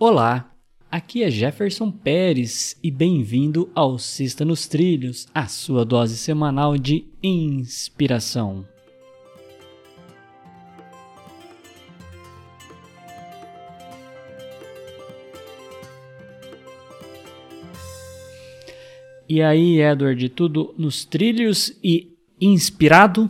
Olá, aqui é Jefferson Pérez e bem-vindo ao Sexta nos Trilhos, a sua dose semanal de inspiração. E aí, Edward, tudo nos trilhos e inspirado?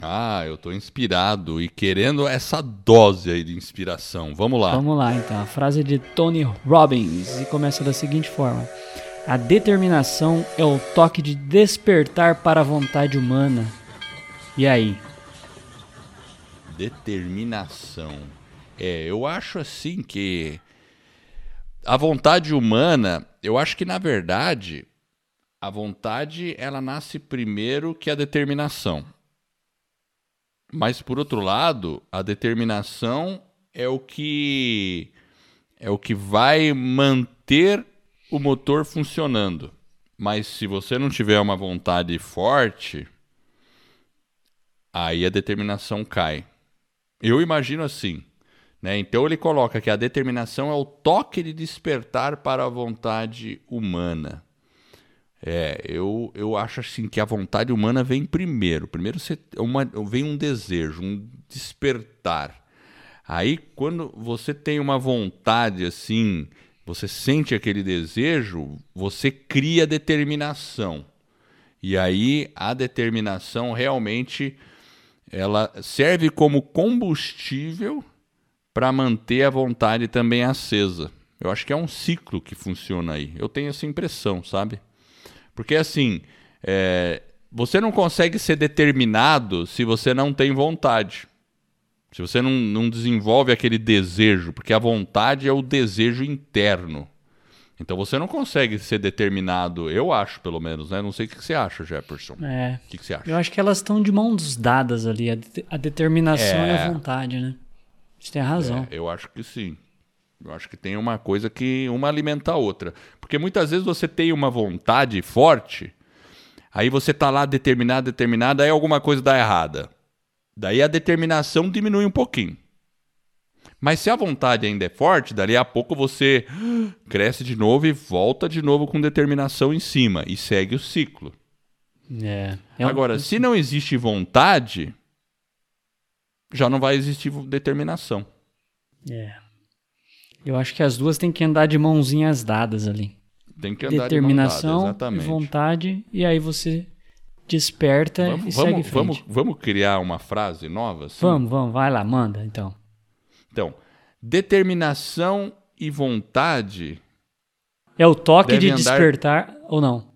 Ah, eu tô inspirado e querendo essa dose aí de inspiração. Vamos lá. Vamos lá, então. A frase de Tony Robbins e começa da seguinte forma: A determinação é o toque de despertar para a vontade humana. E aí? Determinação. É, eu acho assim que a vontade humana, eu acho que na verdade a vontade ela nasce primeiro que a determinação. Mas por outro lado, a determinação é o que é o que vai manter o motor funcionando. Mas se você não tiver uma vontade forte, aí a determinação cai. Eu imagino assim. Né? Então ele coloca que a determinação é o toque de despertar para a vontade humana. É, eu, eu acho assim que a vontade humana vem primeiro. Primeiro você, uma, vem um desejo, um despertar. Aí quando você tem uma vontade assim, você sente aquele desejo, você cria determinação. E aí a determinação realmente ela serve como combustível para manter a vontade também acesa. Eu acho que é um ciclo que funciona aí. Eu tenho essa impressão, sabe? Porque assim, é, você não consegue ser determinado se você não tem vontade. Se você não, não desenvolve aquele desejo, porque a vontade é o desejo interno. Então você não consegue ser determinado, eu acho, pelo menos, né? Não sei o que você acha, Jefferson. É. O que você acha? Eu acho que elas estão de mãos dadas ali, a, de a determinação é. e a vontade, né? Você tem razão. É, eu acho que sim. Eu acho que tem uma coisa que uma alimenta a outra. Porque muitas vezes você tem uma vontade forte, aí você tá lá determinado, determinado, aí alguma coisa dá errada. Daí a determinação diminui um pouquinho. Mas se a vontade ainda é forte, dali a pouco você cresce de novo e volta de novo com determinação em cima e segue o ciclo. É. é Agora, se não existe vontade, já não vai existir determinação. É. Eu acho que as duas têm que andar de mãozinhas dadas ali. Tem que andar Determinação, de mão dada, exatamente. vontade, e aí você desperta vamos, e vamos, segue. Vamos, vamos criar uma frase nova? Assim? Vamos, vamos, vai lá, manda então. Então, determinação e vontade. É o toque de andar... despertar ou não?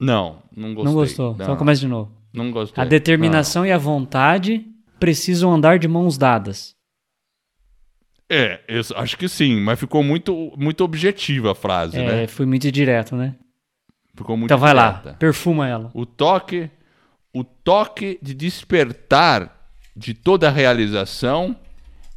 Não, não gostei. Não gostou. Não. Então começa de novo. Não gostei. A determinação não. e a vontade precisam andar de mãos dadas. É, eu acho que sim, mas ficou muito, muito objetiva a frase, é, né? Foi muito direto, né? Ficou muito Então vai direta. lá, perfuma ela. O toque, o toque de despertar de toda a realização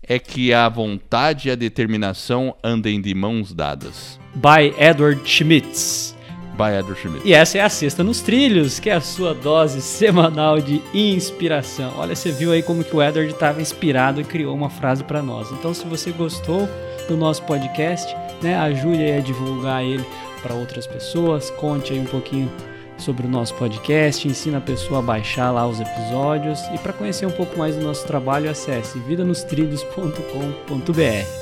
é que a vontade e a determinação andem de mãos dadas. By Edward Schmitz. By Edward Schmitz. E essa é a Sexta nos Trilhos, que é a sua dose semanal de inspiração. Olha, você viu aí como que o Edward estava inspirado e criou uma frase para nós. Então, se você gostou do nosso podcast, né, ajude aí a divulgar ele para outras pessoas, conte aí um pouquinho sobre o nosso podcast, ensina a pessoa a baixar lá os episódios e para conhecer um pouco mais do nosso trabalho, acesse vidanostrilhos.com.br.